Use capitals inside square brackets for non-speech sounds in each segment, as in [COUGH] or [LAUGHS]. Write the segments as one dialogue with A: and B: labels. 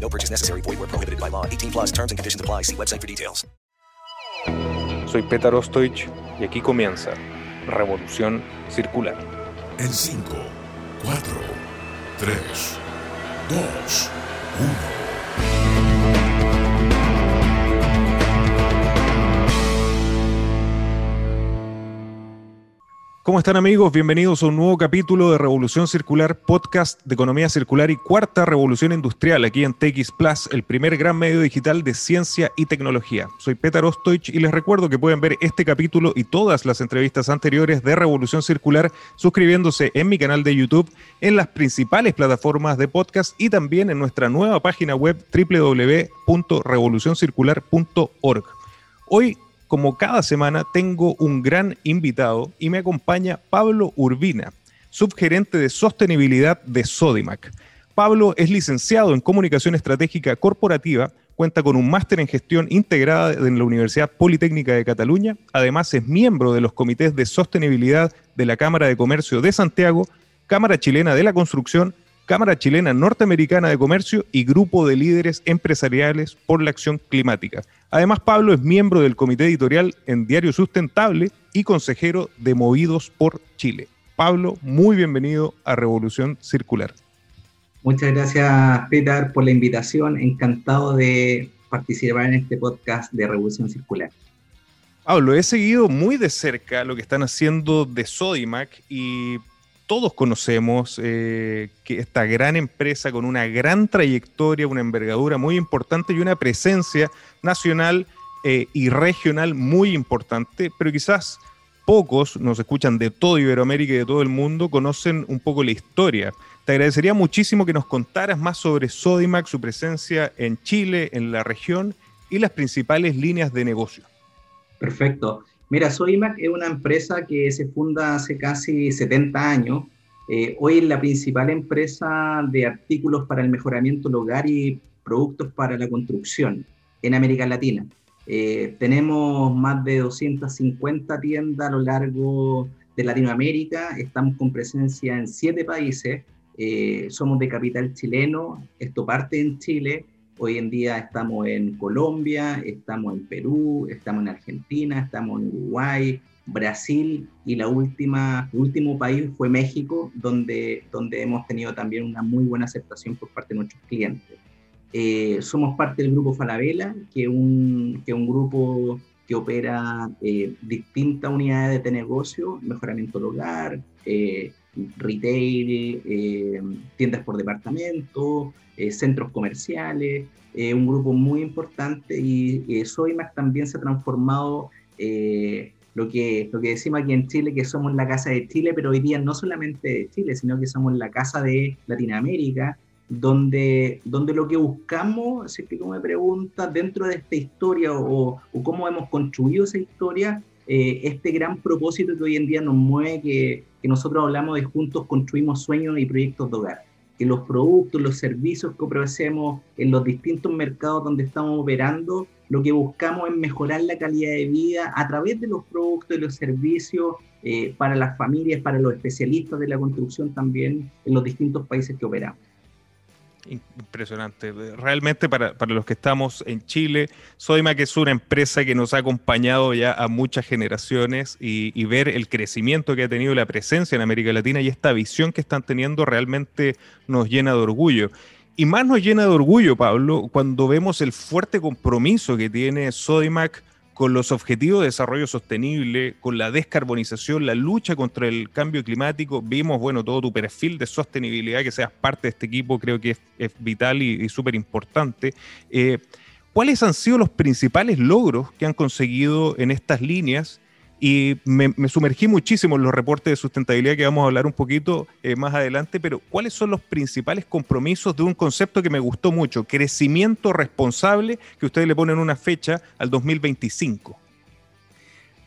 A: No purchase necessary. Void where prohibited by law. 18 plus terms and conditions apply. See website for details.
B: Soy Petar Ostoich y aquí comienza Revolución Circular.
C: En 5, 4, 3, 2, 1.
B: ¿Cómo están amigos? Bienvenidos a un nuevo capítulo de Revolución Circular, podcast de economía circular y cuarta revolución industrial aquí en TX Plus, el primer gran medio digital de ciencia y tecnología. Soy Petar Ostoich y les recuerdo que pueden ver este capítulo y todas las entrevistas anteriores de Revolución Circular suscribiéndose en mi canal de YouTube, en las principales plataformas de podcast y también en nuestra nueva página web www.revolucioncircular.org. Hoy como cada semana, tengo un gran invitado y me acompaña Pablo Urbina, subgerente de sostenibilidad de Sodimac. Pablo es licenciado en Comunicación Estratégica Corporativa, cuenta con un máster en gestión integrada en la Universidad Politécnica de Cataluña, además es miembro de los comités de sostenibilidad de la Cámara de Comercio de Santiago, Cámara Chilena de la Construcción, Cámara Chilena Norteamericana de Comercio y Grupo de Líderes Empresariales por la Acción Climática. Además, Pablo es miembro del comité editorial en Diario Sustentable y consejero de Movidos por Chile. Pablo, muy bienvenido a Revolución Circular.
D: Muchas gracias, Peter, por la invitación. Encantado de participar en este podcast de Revolución Circular.
B: Pablo, he seguido muy de cerca lo que están haciendo de Sodimac y todos conocemos eh, que esta gran empresa con una gran trayectoria, una envergadura muy importante y una presencia nacional eh, y regional muy importante, pero quizás pocos nos escuchan de todo Iberoamérica y de todo el mundo, conocen un poco la historia. Te agradecería muchísimo que nos contaras más sobre Sodimac, su presencia en Chile, en la región y las principales líneas de negocio.
D: Perfecto. Mira, Sodimac es una empresa que se funda hace casi 70 años. Eh, hoy es la principal empresa de artículos para el mejoramiento del hogar y productos para la construcción en América Latina. Eh, tenemos más de 250 tiendas a lo largo de Latinoamérica, estamos con presencia en siete países, eh, somos de capital chileno, esto parte en Chile, Hoy en día estamos en Colombia, estamos en Perú, estamos en Argentina, estamos en Uruguay, Brasil y la última, el último país fue México, donde, donde hemos tenido también una muy buena aceptación por parte de nuestros clientes. Eh, somos parte del grupo Falabella, que es un, que un grupo que opera eh, distintas unidades de negocio, mejoramiento del hogar, eh, retail, eh, tiendas por departamento, eh, centros comerciales, eh, un grupo muy importante y Soymax también se ha transformado lo que, lo que decimos aquí en Chile, que somos la casa de Chile, pero hoy día no solamente de Chile, sino que somos la casa de Latinoamérica, donde, donde lo que buscamos, si tú me preguntas, dentro de esta historia o, o cómo hemos construido esa historia, este gran propósito que hoy en día nos mueve, que, nosotros hablamos de juntos construimos sueños y proyectos de hogar, que los productos, los servicios que ofrecemos en los distintos mercados donde estamos operando, lo que buscamos es mejorar la calidad de vida a través de los productos y los servicios eh, para las familias, para los especialistas de la construcción también en los distintos países que operamos.
B: Impresionante. Realmente para, para, los que estamos en Chile, que es una empresa que nos ha acompañado ya a muchas generaciones y, y, ver el crecimiento que ha tenido la presencia en América Latina y esta visión que están teniendo realmente nos llena de orgullo. Y más nos llena de orgullo, Pablo, cuando vemos el fuerte compromiso que tiene Sodimac con los objetivos de desarrollo sostenible, con la descarbonización, la lucha contra el cambio climático. Vimos, bueno, todo tu perfil de sostenibilidad, que seas parte de este equipo, creo que es, vital y, súper importante. Eh, ¿Cuáles han sido los principales logros que han conseguido en estas líneas? Y me, sumergí muchísimo en los reportes de sustentabilidad que vamos a hablar un poquito eh, más adelante, pero ¿cuáles son los principales compromisos de un concepto que me gustó mucho, crecimiento responsable, que ustedes le ponen una fecha al 2025?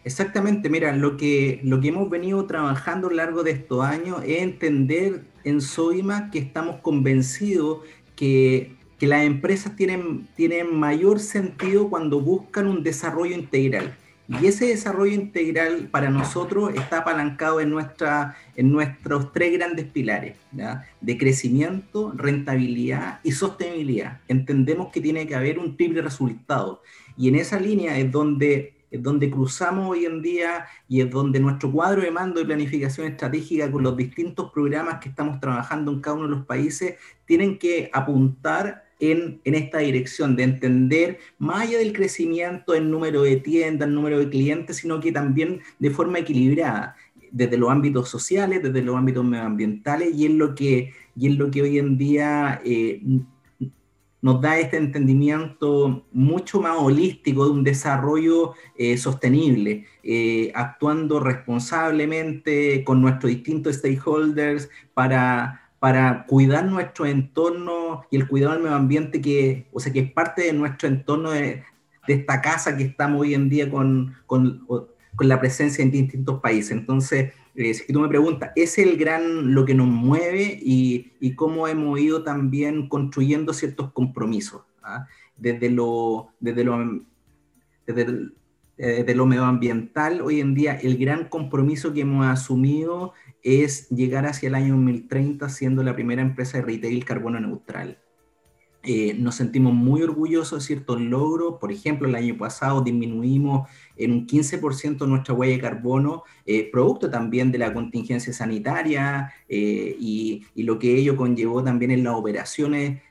D: Exactamente, mira, lo que, lo que hemos venido trabajando a lo largo de estos años es entender en Soima que estamos convencidos que que las empresas tienen, tienen mayor sentido cuando buscan un desarrollo integral. Y ese desarrollo integral para nosotros está apalancado en, nuestra, en nuestros tres grandes pilares, de crecimiento, rentabilidad y sostenibilidad. Entendemos que tiene que haber un triple resultado. Y en esa línea es donde, es donde cruzamos hoy en día y es donde nuestro cuadro de mando y planificación estratégica con los distintos programas que estamos trabajando en cada uno de los países tienen que apuntar en, esta dirección de entender más allá del crecimiento en número de tiendas, en número de clientes, sino que también de forma equilibrada, desde los ámbitos sociales, desde los ámbitos medioambientales, y es lo que, y es lo que hoy en día eh, nos da este entendimiento mucho más holístico de un desarrollo eh, sostenible, eh, actuando responsablemente con nuestros distintos stakeholders para para cuidar nuestro entorno y el cuidado del medio ambiente, que, o sea, que es parte de nuestro entorno de, esta casa que estamos hoy en día con, con, con la presencia en distintos países. Entonces, eh, si tú me preguntas, es el gran lo que nos mueve y, cómo hemos ido también construyendo ciertos compromisos, ¿ah? desde, lo, desde, desde, desde lo medioambiental, hoy en día el gran compromiso que hemos asumido es llegar hacia el año 2030 siendo la primera empresa de retail carbono neutral. Eh, nos sentimos muy orgullosos de ciertos logros. Por ejemplo, el año pasado disminuimos en un 15% nuestra huella de carbono, eh, producto también de la contingencia sanitaria eh, y, y, lo que ello conllevó también en las operaciones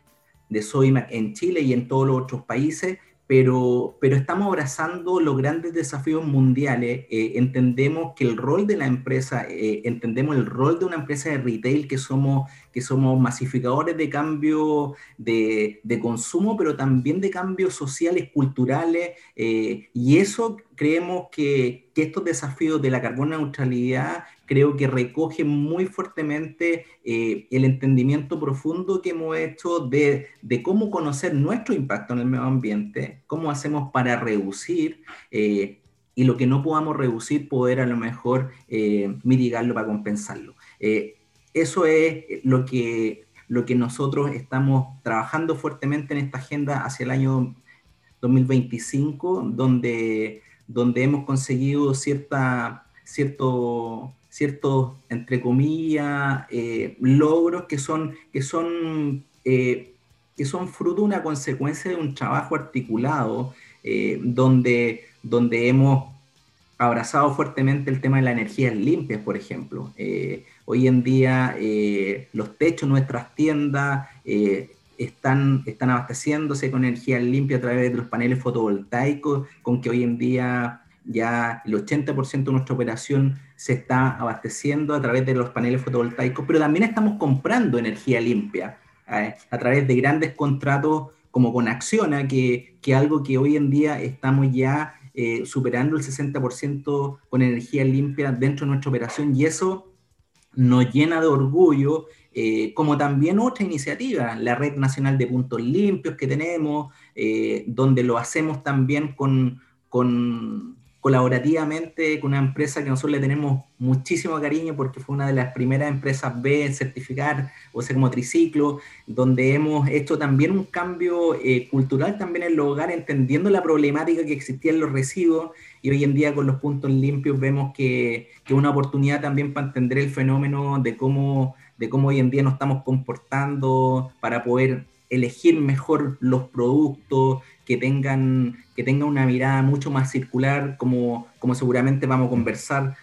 D: de Soymac en Chile y en todos los otros países pero, pero estamos abrazando los grandes desafíos mundiales. Eh, entendemos que el rol de la empresa, eh, entendemos el rol de una empresa de retail que somos, que somos masificadores de cambio de, de consumo, pero también de cambios sociales, culturales, eh, y eso creemos que, estos desafíos de la carbono neutralidad creo que recoge muy fuertemente eh, el entendimiento profundo que hemos hecho de, de, cómo conocer nuestro impacto en el medio ambiente, cómo hacemos para reducir eh, y lo que no podamos reducir, poder a lo mejor mitigarlo para compensarlo. Eso es lo que, lo que nosotros estamos trabajando fuertemente en esta agenda hacia el año 2025, donde, donde hemos conseguido cierta, cierto ciertos, entre comillas, eh, logros que son, que son, eh, que son fruto de una consecuencia de un trabajo articulado, eh, donde, donde hemos abrazado fuertemente el tema de la energía limpia, por ejemplo. Hoy en día los techos nuestras tiendas están, están abasteciéndose con energía limpia a través de los paneles fotovoltaicos, con que hoy en día ya el 80% de nuestra operación se está abasteciendo a través de los paneles fotovoltaicos, pero también estamos comprando energía limpia eh, a través de grandes contratos como con Acciona, que, que algo que hoy en día estamos ya eh, superando el 60% con energía limpia dentro de nuestra operación y eso nos llena de orgullo, eh, como también otra iniciativa, la Red Nacional de Puntos Limpios que tenemos, donde lo hacemos también con, con colaborativamente con una empresa que nosotros le tenemos muchísimo cariño porque fue una de las primeras empresas B en certificar o ser como donde hemos hecho también un cambio eh, cultural también en los hogares, entendiendo la problemática que existía en los residuos. Y hoy en día con los puntos limpios vemos que es una oportunidad también para entender el fenómeno de cómo, de cómo hoy en día nos estamos comportando para poder elegir mejor los productos, que tengan, que tengan una mirada mucho más circular, como, como seguramente vamos a conversar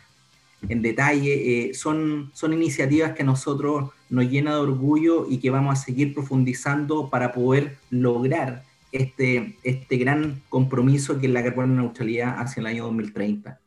D: en detalle. son, son iniciativas que a nosotros nos llena de orgullo y que vamos a seguir profundizando para poder lograr este, este gran compromiso que es la carbono neutralidad hacia el año 2030.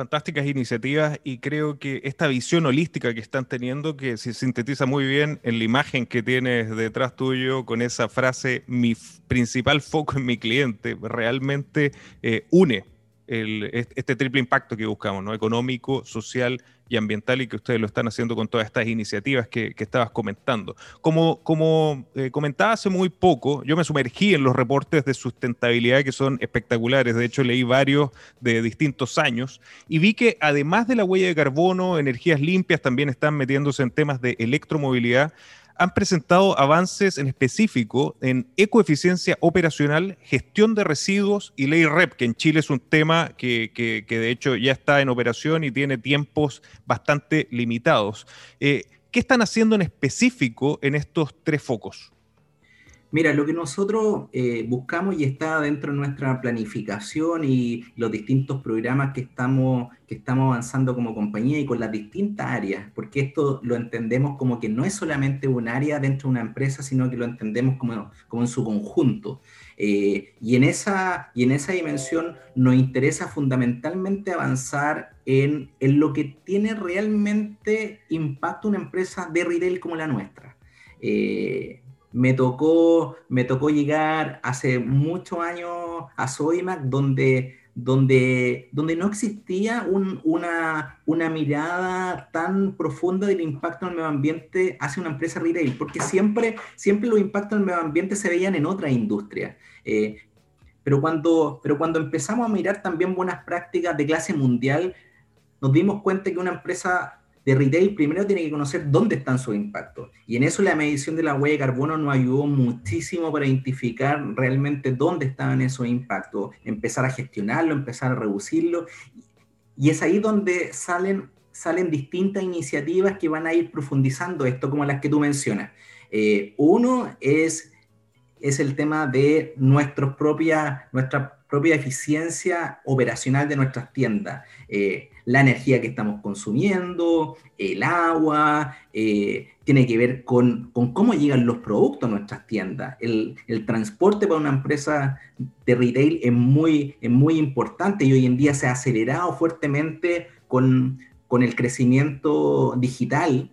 B: Fantásticas iniciativas y creo que esta visión holística que están teniendo, que se sintetiza muy bien en la imagen que tienes detrás tuyo con esa frase, mi principal foco en mi cliente, realmente eh, une este triple impacto que buscamos, ¿no? Económico, social y ambiental, y que ustedes lo están haciendo con todas estas iniciativas que, estabas comentando. Como, como eh, comentaba hace muy poco, yo me sumergí en los reportes de sustentabilidad que son espectaculares. De hecho, leí varios de distintos años y vi que además de la huella de carbono, energías limpias también están metiéndose en temas de electromovilidad han presentado avances en específico en ecoeficiencia operacional, gestión de residuos y ley REP, que en Chile es un tema que, de hecho ya está en operación y tiene tiempos bastante limitados. Eh, ¿Qué están haciendo en específico en estos tres focos?
D: Mira, lo que nosotros eh, buscamos y está dentro de nuestra planificación y los distintos programas que estamos, que estamos avanzando como compañía y con las distintas áreas, porque esto lo entendemos como que no es solamente un área dentro de una empresa, sino que lo entendemos como, como en su conjunto. Eh, y, en esa, y en esa dimensión nos interesa fundamentalmente avanzar en, en lo que tiene realmente impacto una empresa de retail como la nuestra. Eh, me tocó, me tocó llegar hace muchos años a Soimac, donde, donde, donde no existía una, una mirada tan profunda del impacto en el medio ambiente hacia una empresa retail, porque siempre, siempre los impactos en el medio ambiente se veían en otra industria. Eh, pero, cuando, pero cuando empezamos a mirar también buenas prácticas de clase mundial, nos dimos cuenta que una empresa de retail primero tiene que conocer dónde están sus impactos. Y en eso la medición de la huella de carbono nos ayudó muchísimo para identificar realmente dónde estaban esos impactos, empezar a gestionarlo, empezar a reducirlo. Y es ahí donde salen, salen distintas iniciativas que van a ir profundizando esto, como las que tú mencionas. Eh, uno es, es el tema de propia, nuestra propia eficiencia operacional de nuestras tiendas. Eh, la energía que estamos consumiendo, el agua, eh, tiene que ver con, cómo llegan los productos a nuestras tiendas. El, transporte para una empresa de retail es muy, es muy importante y hoy en día se ha acelerado fuertemente con, el crecimiento digital.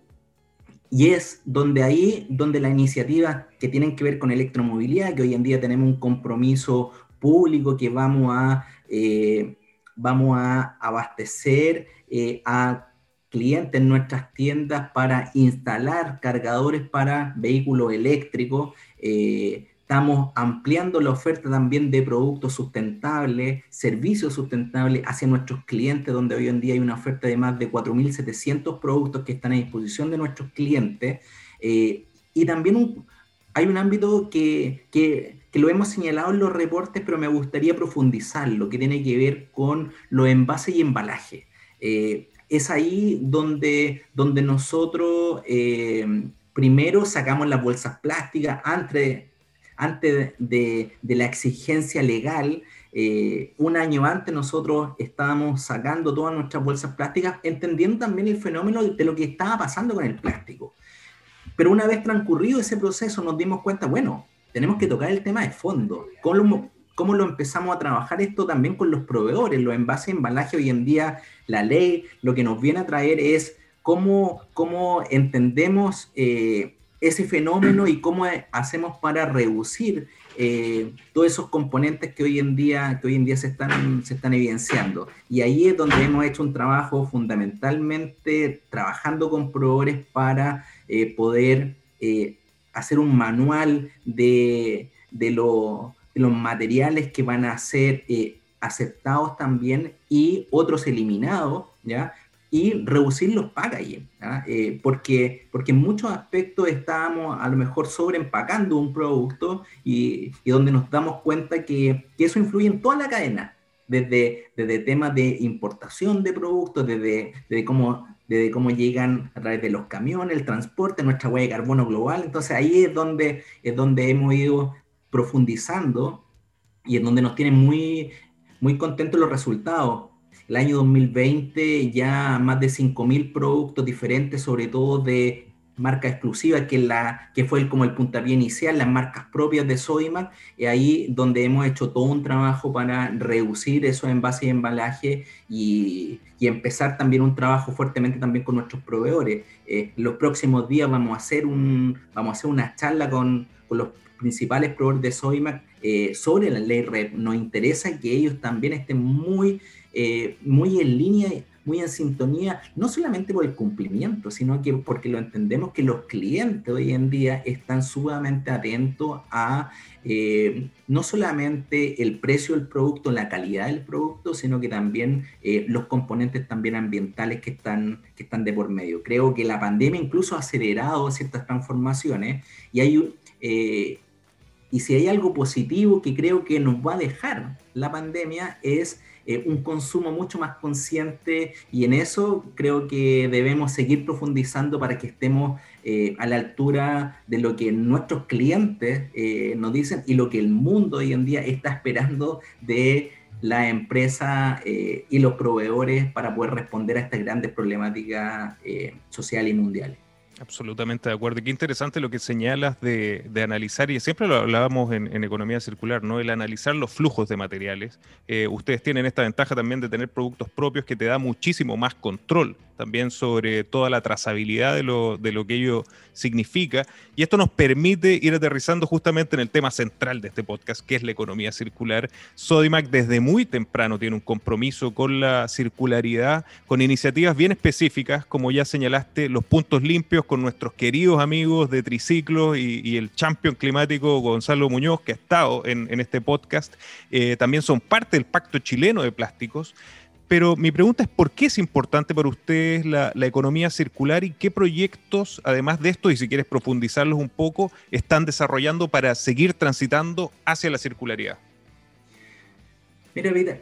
D: Y es donde ahí, donde las iniciativas que tienen que ver con electromovilidad, que hoy en día tenemos un compromiso público que vamos a eh, vamos a abastecer eh, a clientes en nuestras tiendas para instalar cargadores para vehículos eléctricos. Eh, estamos ampliando la oferta también de productos sustentables, servicios sustentables hacia nuestros clientes, donde hoy en día hay una oferta de más de 4.700 productos que están a disposición de nuestros clientes. Eh, y también hay un ámbito que, que que lo hemos señalado en los reportes, pero me gustaría profundizar lo que tiene que ver con los envases y embalaje. Eh, es ahí donde, donde nosotros eh, primero sacamos las bolsas plásticas antes, antes de, la exigencia legal. Eh, un año antes nosotros estábamos sacando todas nuestras bolsas plásticas, entendiendo también el fenómeno de lo que estaba pasando con el plástico. Pero una vez transcurrido ese proceso nos dimos cuenta, bueno, tenemos que tocar el tema de fondo. ¿Cómo, cómo lo empezamos a trabajar esto también con los proveedores? Los envases embalaje hoy en día, la ley, lo que nos viene a traer es cómo, cómo entendemos eh, ese fenómeno y cómo hacemos para reducir eh, todos esos componentes que hoy en día, que hoy en día se, están, se están evidenciando. Y ahí es donde hemos hecho un trabajo fundamentalmente trabajando con proveedores para eh, poder hacer un manual de, los materiales que van a ser eh, aceptados también y otros eliminados, ¿ya? Y reducir los packaging, eh, porque, porque en muchos aspectos estábamos a lo mejor sobreempacando un producto y, donde nos damos cuenta que, eso influye en toda la cadena, desde, desde temas de importación de productos, desde, desde cómo desde cómo llegan a través de los camiones, el transporte, nuestra huella de carbono global. Entonces ahí es donde, es donde hemos ido profundizando y es donde nos tienen muy, muy contentos los resultados. el año 2020 ya más de 5.000 productos diferentes, sobre todo de marca exclusiva, que, la, que fue como el puntapié inicial, las marcas propias de Sodimac, y ahí donde hemos hecho todo un trabajo para reducir esos envases y embalaje y, y empezar también un trabajo fuertemente también con nuestros proveedores. Eh, los próximos días vamos a hacer, un, vamos a hacer una charla con, con los principales proveedores de Sodimac eh, sobre la ley REP. Nos interesa que ellos también estén muy, eh, muy en línea muy en sintonía, no solamente por el cumplimiento, sino que porque lo entendemos que los clientes hoy en día están sumamente atentos a eh, no solamente el precio del producto, la calidad del producto, sino que también eh, los componentes también ambientales que están, que están de por medio. Creo que la pandemia incluso ha acelerado ciertas transformaciones y hay eh, y si hay algo positivo que creo que nos va a dejar la pandemia es eh, un consumo mucho más consciente y en eso creo que debemos seguir profundizando para que estemos eh, a la altura de lo que nuestros clientes eh, nos dicen y lo que el mundo hoy en día está esperando de la empresa y los proveedores para poder responder a estas grandes problemáticas sociales y mundiales.
B: Absolutamente de acuerdo. Qué interesante lo que señalas de, analizar, y siempre lo hablábamos en, economía circular, ¿no? El analizar los flujos de materiales. Eh, ustedes tienen esta ventaja también de tener productos propios que te da muchísimo más control también sobre toda la trazabilidad de lo, de lo que ello significa. Y esto nos permite ir aterrizando justamente en el tema central de este podcast, que es la economía circular. Sodimac desde muy temprano tiene un compromiso con la circularidad, con iniciativas bien específicas, como ya señalaste, los puntos limpios con nuestros queridos amigos de Triciclo y, el champion climático Gonzalo Muñoz, que ha estado en, este podcast. Eh, también son parte del Pacto Chileno de Plásticos. Pero mi pregunta es, ¿por qué es importante para ustedes la, economía circular y qué proyectos, además de esto, y si quieres profundizarlos un poco, están desarrollando para seguir transitando hacia la circularidad?
D: Mira, vida,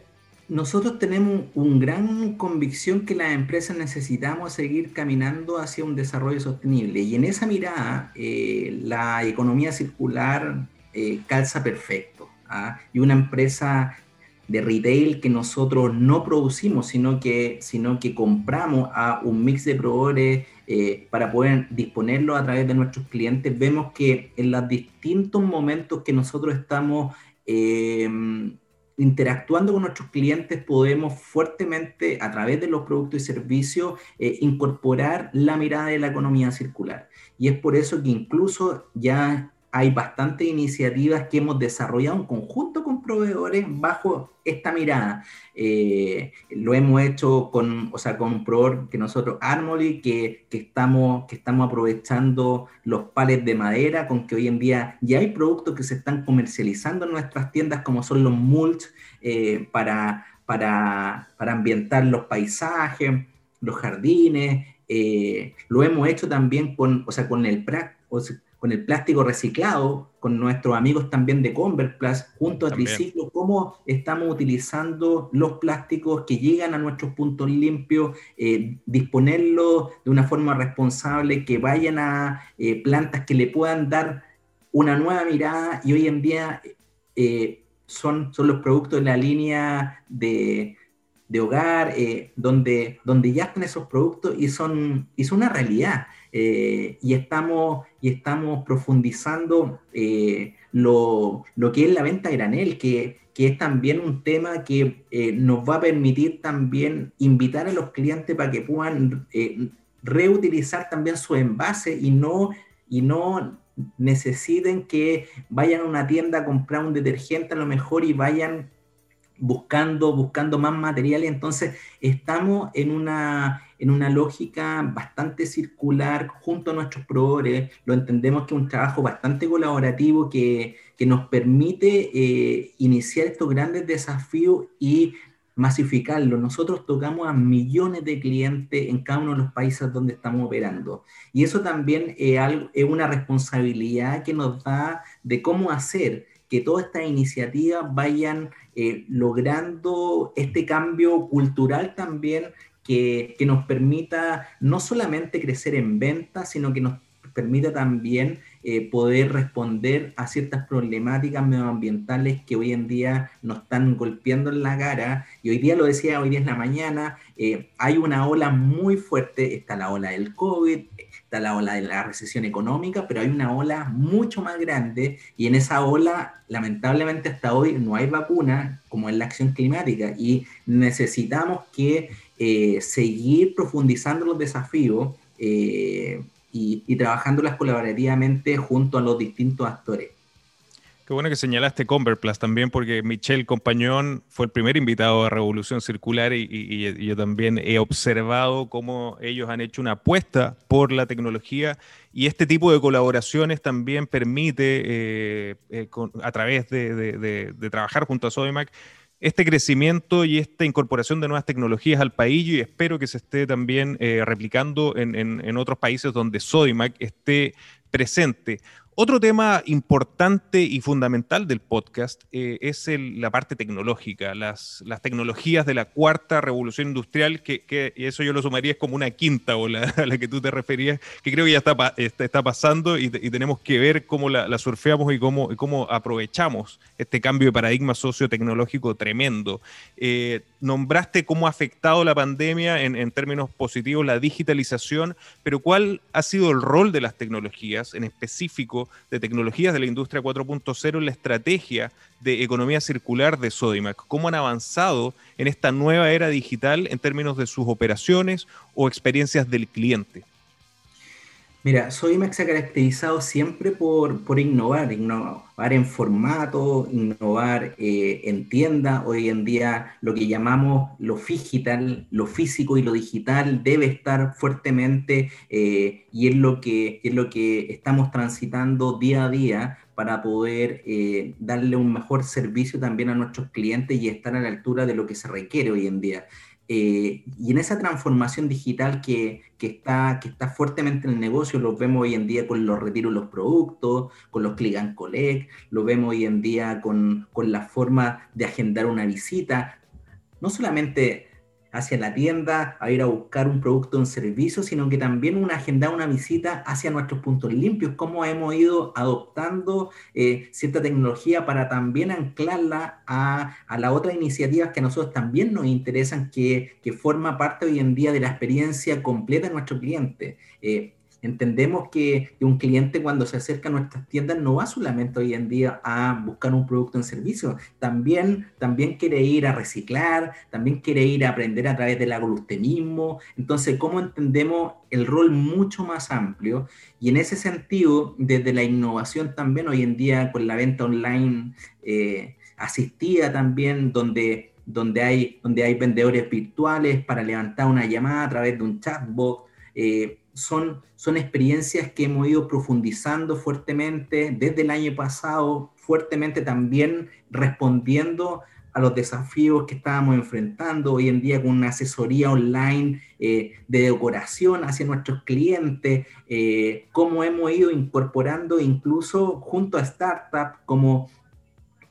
D: nosotros tenemos una gran convicción que las empresas necesitamos seguir caminando hacia un desarrollo sostenible y en esa mirada eh, la economía circular eh, calza perfecto. ¿ah? Y una empresa de retail que nosotros no producimos, sino que, sino que compramos a un mix de proveedores eh, para poder disponerlo a través de nuestros clientes, vemos que en los distintos momentos que nosotros estamos interactuando con nuestros clientes, podemos fuertemente, a través de los productos y servicios, eh, incorporar la mirada de la economía circular. Y es por eso que incluso ya hay bastantes iniciativas que hemos desarrollado en conjunto con proveedores bajo esta mirada. Eh, lo hemos hecho con, o sea, con un proveedor que nosotros, Armory, que, que, estamos, que estamos aprovechando los pales de madera, con que hoy en día ya hay productos que se están comercializando en nuestras tiendas, como son los mulch, eh, para, para, para, ambientar los paisajes, los jardines. Eh, lo hemos hecho también con, o sea, con el o con el plástico reciclado, con nuestros amigos también de Converplast, junto a Triciclo, cómo estamos utilizando los plásticos que llegan a nuestros puntos limpios, eh, disponerlos de una forma responsable, que vayan a eh, plantas que le puedan dar una nueva mirada y hoy en día eh, son, son los productos de la línea de, de hogar, donde, donde ya están esos productos y son, y son una realidad. Eh, y, estamos, y estamos profundizando eh, lo, que es la venta granel, que, que es también un tema que eh, nos va a permitir también invitar a los clientes para que puedan reutilizar también su envase y no, y no necesiten que vayan a una tienda a comprar un detergente a lo mejor y vayan buscando, buscando más materiales. Entonces, estamos en una, en una lógica bastante circular junto a nuestros proveedores. Lo entendemos que es un trabajo bastante colaborativo que, que nos permite eh, iniciar estos grandes desafíos y masificarlo. Nosotros tocamos a millones de clientes en cada uno de los países donde estamos operando. Y eso también es, una responsabilidad que nos da de cómo hacer que todas estas iniciativas vayan eh, logrando este cambio cultural también que, nos permita no solamente crecer en ventas, sino que nos permita también eh, poder responder a ciertas problemáticas medioambientales que hoy en día nos están golpeando en la cara. Y hoy día lo decía, hoy día es la mañana, eh, hay una ola muy fuerte, está la ola del COVID, está la ola de la recesión económica, pero hay una ola mucho más grande y en esa ola, lamentablemente hasta hoy no hay vacuna, como en la acción climática, y necesitamos que eh, seguir profundizando los desafíos y, y trabajándolas colaborativamente junto a los distintos actores.
B: Qué bueno que señalaste Converplast también, porque Michel Compañón fue el primer invitado a Revolución Circular y, yo también he observado cómo ellos han hecho una apuesta por la tecnología y este tipo de colaboraciones también permite, eh, eh, a través de, trabajar junto a Sodimac, este crecimiento y esta incorporación de nuevas tecnologías al país y espero que se esté también eh, replicando en, otros países donde Sodimac esté presente. Otro tema importante y fundamental del podcast eh, es la parte tecnológica, las, tecnologías de la cuarta revolución industrial, que, eso yo lo sumaría es como una quinta ola [LAUGHS] a la que tú te referías, que creo que ya está, está, pasando y, tenemos que ver cómo la, surfeamos y cómo, aprovechamos este cambio de paradigma sociotecnológico tremendo. Eh, nombraste cómo ha afectado la pandemia en términos positivos la digitalización, pero ¿cuál ha sido el rol de las tecnologías en específico? De tecnologías de la industria 4.0 en la estrategia de economía circular de Sodimac. ¿Cómo han avanzado en esta nueva era digital en términos de sus operaciones o experiencias del cliente?
D: Mira, Sodimac se ha caracterizado siempre por, por innovar, innovar en formato, innovar eh, en tienda. Hoy en día lo que llamamos lo digital, lo físico y lo digital debe estar fuertemente eh, y es lo, que, es lo que estamos transitando día a día para poder eh, darle un mejor servicio también a nuestros clientes y estar a la altura de lo que se requiere hoy en día. Eh, y en esa transformación digital que, que, está, que está fuertemente en el negocio, lo vemos hoy en día con los retiros de los productos, con los click and collect, lo vemos hoy en día con, con la forma de agendar una visita, no solamente hacia la tienda, a ir a buscar un producto o un servicio, sino que también una agenda, una visita hacia nuestros puntos limpios, cómo hemos ido adoptando eh, cierta tecnología para también anclarla a, a las otras iniciativas que a nosotros también nos interesan, que, que forma parte hoy en día de la experiencia completa de nuestro cliente. Eh, Entendemos que, un cliente cuando se acerca a nuestras tiendas no va solamente hoy en día a buscar un producto en servicio, también, también quiere ir a reciclar, también quiere ir a aprender a través del aglutenismo. Entonces, ¿cómo entendemos el rol mucho más amplio? Y en ese sentido, desde la innovación también hoy en día con la venta online eh, asistida también, donde donde hay, donde hay vendedores virtuales para levantar una llamada a través de un chatbot, eh, son, son experiencias que hemos ido profundizando fuertemente desde el año pasado, fuertemente también respondiendo a los desafíos que estábamos enfrentando hoy en día con una asesoría online eh, de decoración hacia nuestros clientes, eh, cómo hemos ido incorporando incluso junto a startups como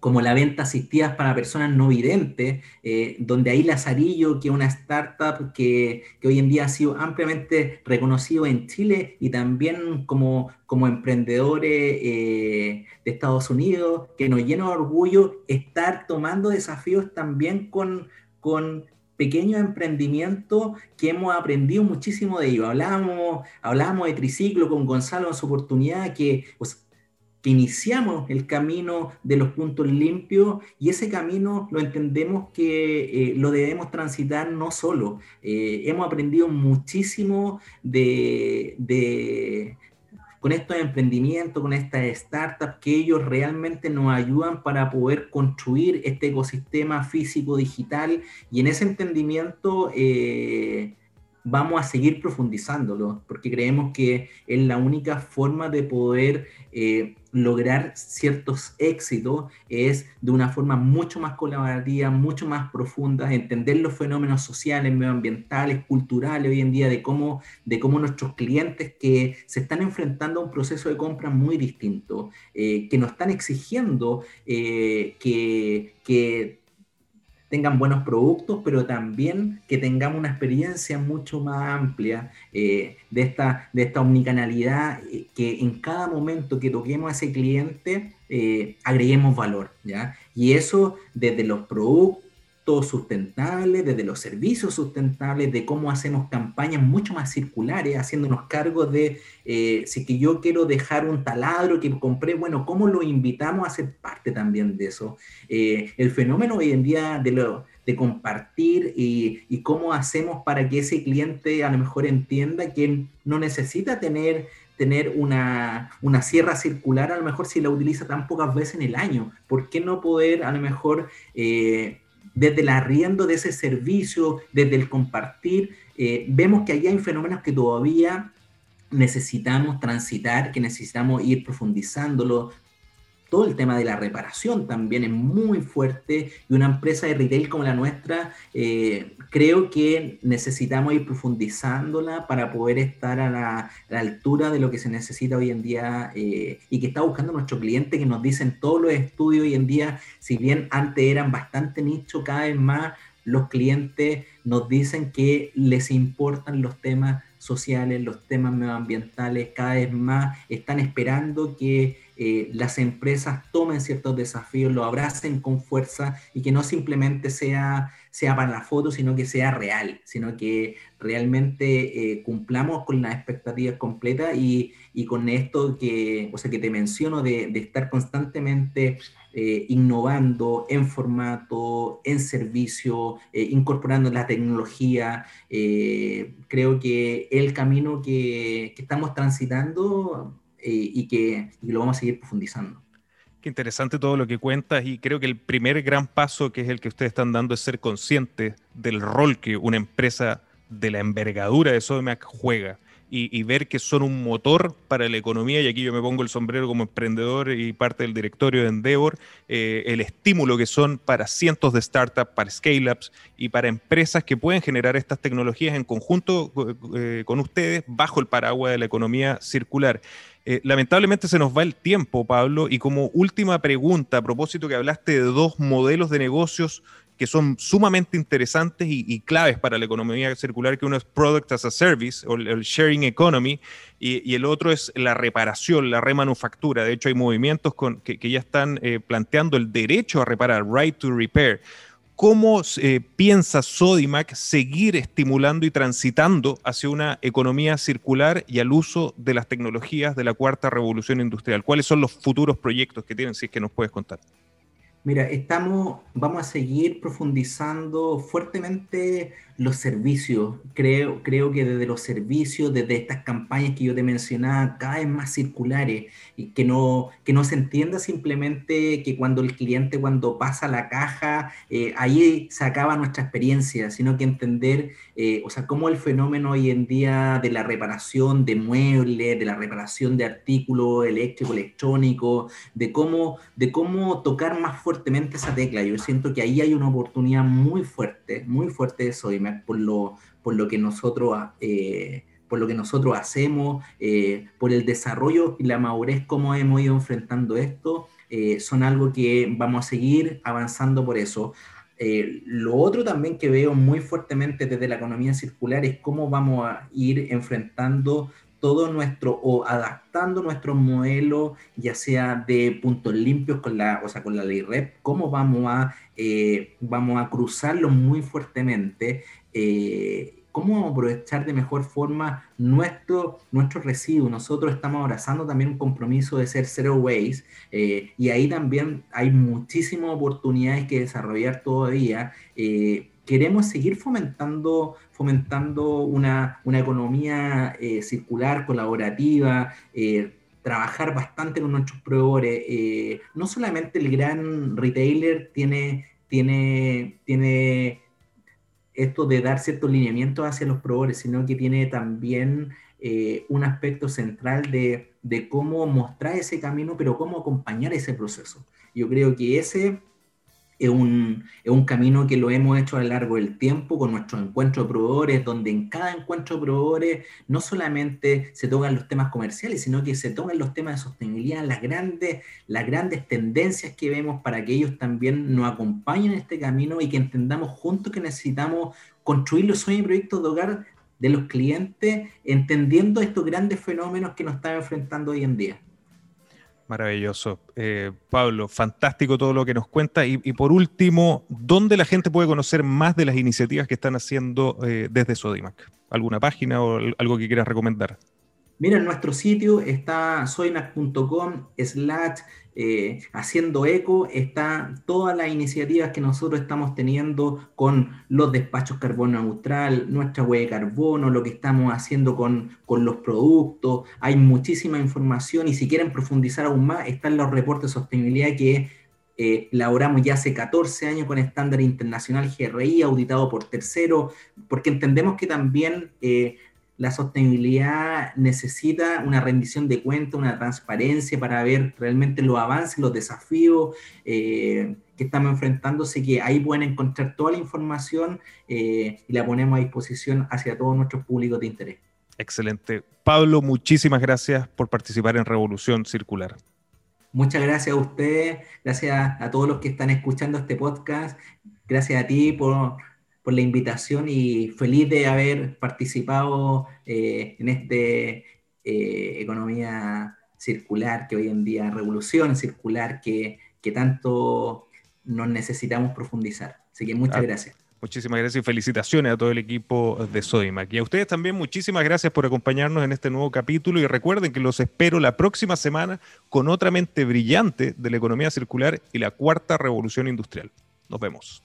D: como la venta asistida para personas no videntes, eh, donde ahí Lazarillo, que es una startup que, que, hoy en día ha sido ampliamente reconocido en Chile y también como, como emprendedores eh, de Estados Unidos, que nos llena de orgullo estar tomando desafíos también con, con pequeños emprendimientos que hemos aprendido muchísimo de ellos. Hablábamos, hablábamos de triciclo con Gonzalo en su oportunidad, que iniciamos el camino de los puntos limpios y ese camino lo entendemos que eh, lo debemos transitar no solo. Eh, hemos aprendido muchísimo de, de, con estos emprendimientos, con estas startups, que ellos realmente nos ayudan para poder construir este ecosistema físico digital y en ese entendimiento... Eh, vamos a seguir profundizándolo, porque creemos que es la única forma de poder eh, lograr ciertos éxitos, es de una forma mucho más colaborativa, mucho más profunda, entender los fenómenos sociales, medioambientales, culturales hoy en día, de cómo, de cómo nuestros clientes que se están enfrentando a un proceso de compra muy distinto, eh, que nos están exigiendo eh, que, que tengan buenos productos, pero también que tengamos una experiencia mucho más amplia eh, de, esta, de esta omnicanalidad, eh, que en cada momento que toquemos a ese cliente, eh, agreguemos valor, ¿ya? Y eso desde los productos sustentables, desde los servicios sustentables, de cómo hacemos campañas mucho más circulares, haciéndonos cargo de eh, si que yo quiero dejar un taladro que compré, bueno, cómo lo invitamos a ser parte también de eso. Eh, el fenómeno hoy en día de, de compartir y, y cómo hacemos para que ese cliente a lo mejor entienda que no necesita tener tener una, una, sierra circular, a lo mejor si la utiliza tan pocas veces en el año. ¿Por qué no poder a lo mejor eh, desde el arriendo de ese servicio, desde el compartir, eh, vemos que ahí hay fenómenos que todavía necesitamos transitar, que necesitamos ir profundizándolo, todo el tema de la reparación también es muy fuerte y una empresa de retail como la nuestra, eh, creo que necesitamos ir profundizándola para poder estar a la, altura de lo que se necesita hoy en día eh, y que está buscando nuestro cliente, que nos dicen todos los estudios hoy en día, si bien antes eran bastante nicho, cada vez más los clientes nos dicen que les importan los temas sociales, los temas medioambientales, cada vez más están esperando que eh, las empresas tomen ciertos desafíos, lo abracen con fuerza y que no simplemente sea, sea para la foto, sino que sea real, sino que realmente eh, cumplamos con las expectativas completas y, y, con esto que, o sea, que te menciono de, de estar constantemente eh, innovando en formato, en servicio, incorporando la tecnología. creo que el camino que, que estamos transitando eh, y, que, lo vamos a seguir profundizando.
B: Qué interesante todo lo que cuentas y creo que el primer gran paso que es el que ustedes están dando es ser conscientes del rol que una empresa de la envergadura de Sodimac juega y, ver que son un motor para la economía, y aquí yo me pongo el sombrero como emprendedor y parte del directorio de Endeavor, eh, el estímulo que son para cientos de startups, para scale-ups y para empresas que pueden generar estas tecnologías en conjunto eh, con ustedes bajo el paraguas de la economía circular. Eh, lamentablemente se nos va el tiempo, Pablo, y como última pregunta, a propósito que hablaste de dos modelos de negocios que son sumamente interesantes y, claves para la economía circular, que uno es Product as a Service o el, Sharing Economy y, el otro es la reparación, la remanufactura. De hecho, hay movimientos con, que, ya están eh, planteando el derecho a reparar, right to repair. ¿Cómo eh, piensa Sodimac seguir estimulando y transitando hacia una economía circular y al uso de las tecnologías de la cuarta revolución industrial? ¿Cuáles son los futuros proyectos que tienen, si es que nos puedes contar?
D: Mira, estamos, vamos a seguir profundizando fuertemente los servicios. Creo, creo que desde los servicios, desde estas campañas que yo te mencionaba, cada vez más circulares, y que no, que no se entienda simplemente que cuando el cliente, cuando pasa la caja, eh, ahí se acaba nuestra experiencia, sino que entender, eh, o sea, cómo el fenómeno hoy en día de la reparación de muebles, de la reparación de artículos eléctricos, electrónicos, de cómo, de cómo tocar más fuerte fuertemente esa tecla. Yo siento que ahí hay una oportunidad muy fuerte, muy fuerte de Sodimac por lo, por lo que nosotros... Eh, por lo que nosotros hacemos, eh, por el desarrollo y la madurez, cómo hemos ido enfrentando esto, eh, son algo que vamos a seguir avanzando por eso. lo otro también que veo muy fuertemente desde la economía circular es cómo vamos a ir enfrentando todo nuestro, o adaptando nuestro modelo, ya sea de puntos limpios con la, o sea, con la ley REP, cómo vamos a, eh, vamos a cruzarlo muy fuertemente, eh, cómo aprovechar de mejor forma nuestro, nuestro residuo. Nosotros estamos abrazando también un compromiso de ser zero waste eh, y ahí también hay muchísimas oportunidades que desarrollar todavía queremos seguir fomentando, fomentando una, economía eh, circular, colaborativa, eh, trabajar bastante con nuestros proveedores. Eh, no solamente el gran retailer tiene, tiene, tiene esto de dar ciertos lineamientos hacia los proveedores, sino que tiene también un aspecto central de, de cómo mostrar ese camino, pero cómo acompañar ese proceso. Yo creo que ese es un, es un, camino que lo hemos hecho a lo largo del tiempo con nuestros encuentros de proveedores, donde en cada encuentro de proveedores no solamente se tocan los temas comerciales, sino que se tocan los temas de sostenibilidad, las grandes, las grandes tendencias que vemos para que ellos también nos acompañen en este camino y que entendamos juntos que necesitamos construir los sueños y proyectos de hogar de los clientes, entendiendo estos grandes fenómenos que nos están enfrentando hoy en día.
B: Maravilloso. Eh, Pablo, fantástico todo lo que nos cuenta. Y, por último, ¿dónde la gente puede conocer más de las iniciativas que están haciendo eh, desde Sodimac? ¿Alguna página o algo que quieras recomendar?
D: Mira, en nuestro sitio está soymac.com slash eh, haciendo eco, está todas las iniciativas que nosotros estamos teniendo con los despachos carbono neutral, nuestra huella de carbono, lo que estamos haciendo con, con los productos. Hay muchísima información y si quieren profundizar aún más, están los reportes de sostenibilidad que eh, elaboramos ya hace 14 años con estándar internacional GRI, auditado por tercero, porque entendemos que también eh, la sostenibilidad necesita una rendición de cuentas, una transparencia para ver realmente los avances, los desafíos eh, que estamos enfrentándose, que ahí pueden encontrar toda la información eh, y la ponemos a disposición hacia todos nuestros públicos de interés.
B: Excelente. Pablo, muchísimas gracias por participar en Revolución Circular.
D: Muchas gracias a usted, gracias a todos los que están escuchando este podcast, gracias a ti por por la invitación y feliz de haber participado eh, en este eh, economía circular que hoy en día, revolución circular que, que tanto nos necesitamos profundizar. Así que muchas ah, gracias.
B: Muchísimas gracias y felicitaciones a todo el equipo de Sodimac. Y a ustedes también muchísimas gracias por acompañarnos en este nuevo capítulo y recuerden que los espero la próxima semana con otra mente brillante de la economía circular y la cuarta revolución industrial. Nos vemos.